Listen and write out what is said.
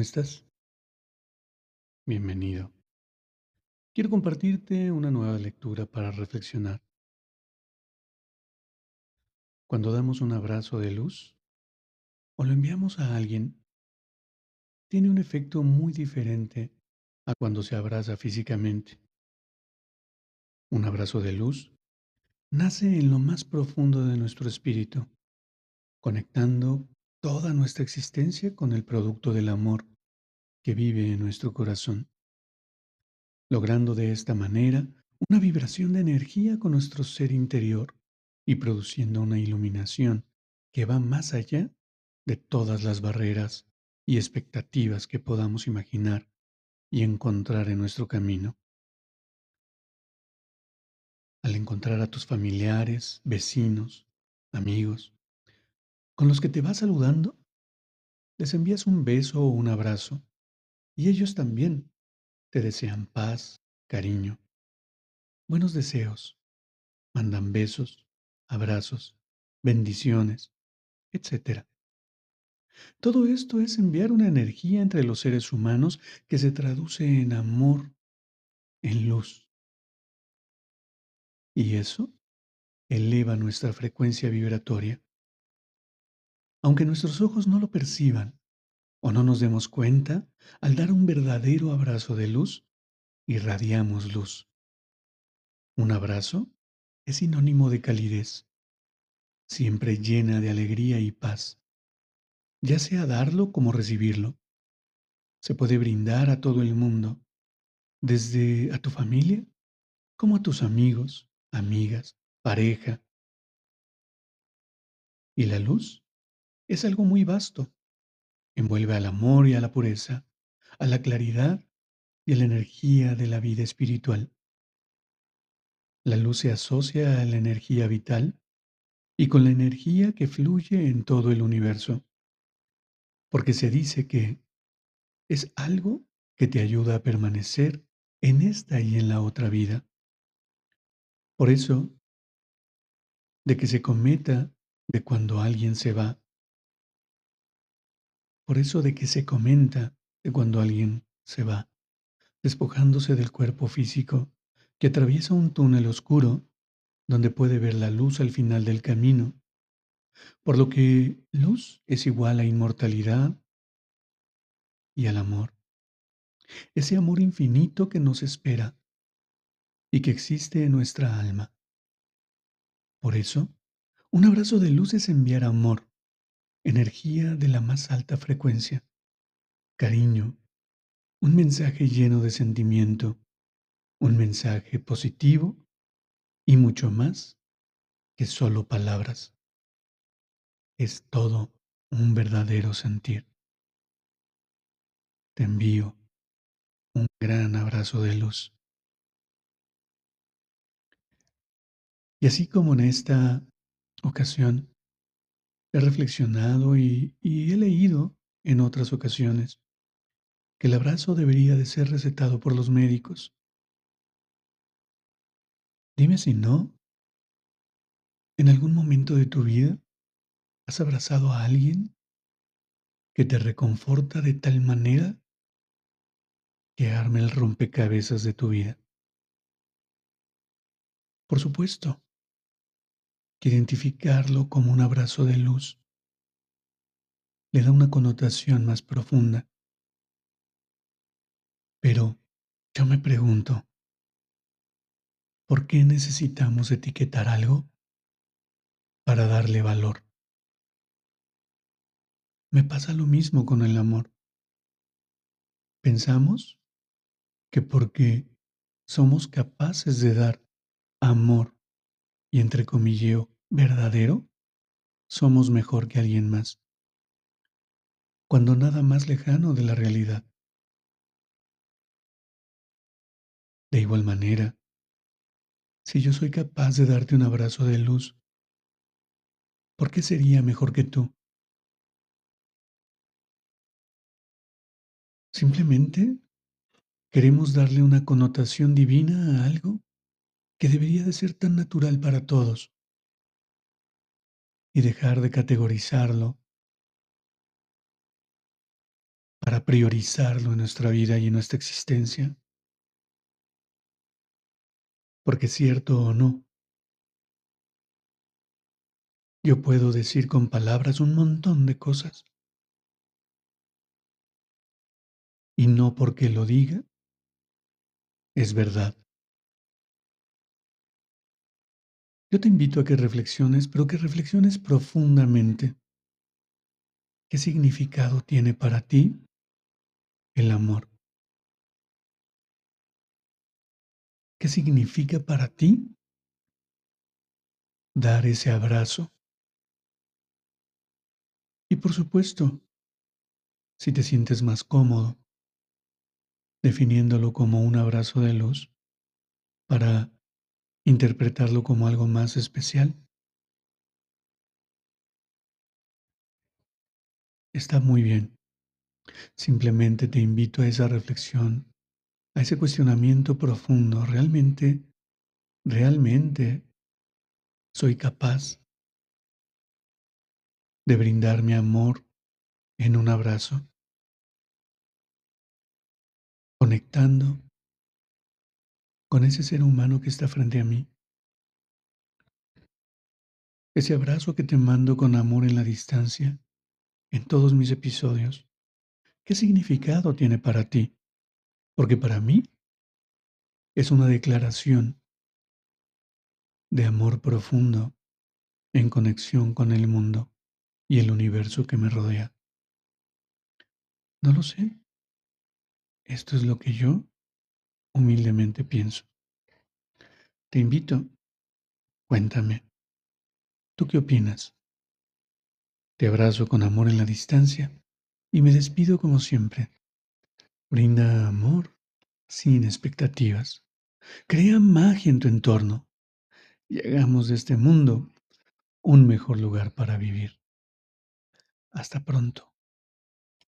¿Cómo estás? Bienvenido. Quiero compartirte una nueva lectura para reflexionar. Cuando damos un abrazo de luz o lo enviamos a alguien, tiene un efecto muy diferente a cuando se abraza físicamente. Un abrazo de luz nace en lo más profundo de nuestro espíritu, conectando toda nuestra existencia con el producto del amor que vive en nuestro corazón, logrando de esta manera una vibración de energía con nuestro ser interior y produciendo una iluminación que va más allá de todas las barreras y expectativas que podamos imaginar y encontrar en nuestro camino. Al encontrar a tus familiares, vecinos, amigos, con los que te vas saludando, les envías un beso o un abrazo y ellos también te desean paz, cariño, buenos deseos, mandan besos, abrazos, bendiciones, etc. Todo esto es enviar una energía entre los seres humanos que se traduce en amor, en luz. Y eso eleva nuestra frecuencia vibratoria aunque nuestros ojos no lo perciban o no nos demos cuenta, al dar un verdadero abrazo de luz, irradiamos luz. Un abrazo es sinónimo de calidez, siempre llena de alegría y paz, ya sea darlo como recibirlo. Se puede brindar a todo el mundo, desde a tu familia como a tus amigos, amigas, pareja. ¿Y la luz? es algo muy vasto. Envuelve al amor y a la pureza, a la claridad y a la energía de la vida espiritual. La luz se asocia a la energía vital y con la energía que fluye en todo el universo, porque se dice que es algo que te ayuda a permanecer en esta y en la otra vida. Por eso, de que se cometa de cuando alguien se va, por eso de que se comenta de cuando alguien se va, despojándose del cuerpo físico, que atraviesa un túnel oscuro donde puede ver la luz al final del camino, por lo que luz es igual a inmortalidad y al amor. Ese amor infinito que nos espera y que existe en nuestra alma. Por eso, un abrazo de luz es enviar amor, energía de la más alta frecuencia, cariño, un mensaje lleno de sentimiento, un mensaje positivo y mucho más que solo palabras. Es todo un verdadero sentir. Te envío un gran abrazo de luz. Y así como en esta ocasión He reflexionado y, he leído en otras ocasiones que el abrazo debería de ser recetado por los médicos. Dime si no, en algún momento de tu vida has abrazado a alguien que te reconforta de tal manera que arme el rompecabezas de tu vida. Por supuesto, que identificarlo como un abrazo de luz le da una connotación más profunda. Pero yo me pregunto, ¿por qué necesitamos etiquetar algo para darle valor? Me pasa lo mismo con el amor. Pensamos que porque somos capaces de dar amor y entre comillas verdadero, somos mejor que alguien más, cuando nada más lejano de la realidad. De igual manera, si yo soy capaz de darte un abrazo de luz, ¿por qué sería mejor que tú? Simplemente queremos darle una connotación divina a algo que debería de ser tan natural para todos y dejar de categorizarlo para priorizarlo en nuestra vida y en nuestra existencia. Porque cierto o no, yo puedo decir con palabras un montón de cosas. Y no porque lo diga, es verdad. Yo te invito a que reflexiones, pero que reflexiones profundamente. ¿Qué significado tiene para ti el amor? ¿Qué significa para ti dar ese abrazo? Y por supuesto, si te sientes más cómodo, definiéndolo como un abrazo de luz, para interpretarlo como algo más especial. Está muy bien. Simplemente te invito a esa reflexión, a ese cuestionamiento profundo. ¿Realmente, realmente soy capaz de brindar mi amor en un abrazo? Conectando con ese ser humano que está frente a mí. Ese abrazo que te mando con amor en la distancia, en todos mis episodios. ¿Qué significado tiene para ti? Porque para mí es una declaración de amor profundo en conexión con el mundo y el universo que me rodea. No lo sé. Esto es lo que yo humildemente pienso. Te invito, cuéntame, ¿tú qué opinas? Te abrazo con amor en la distancia y me despido como siempre. Brinda amor sin expectativas. Crea magia en tu entorno y hagamos de este mundo un mejor lugar para vivir. Hasta pronto.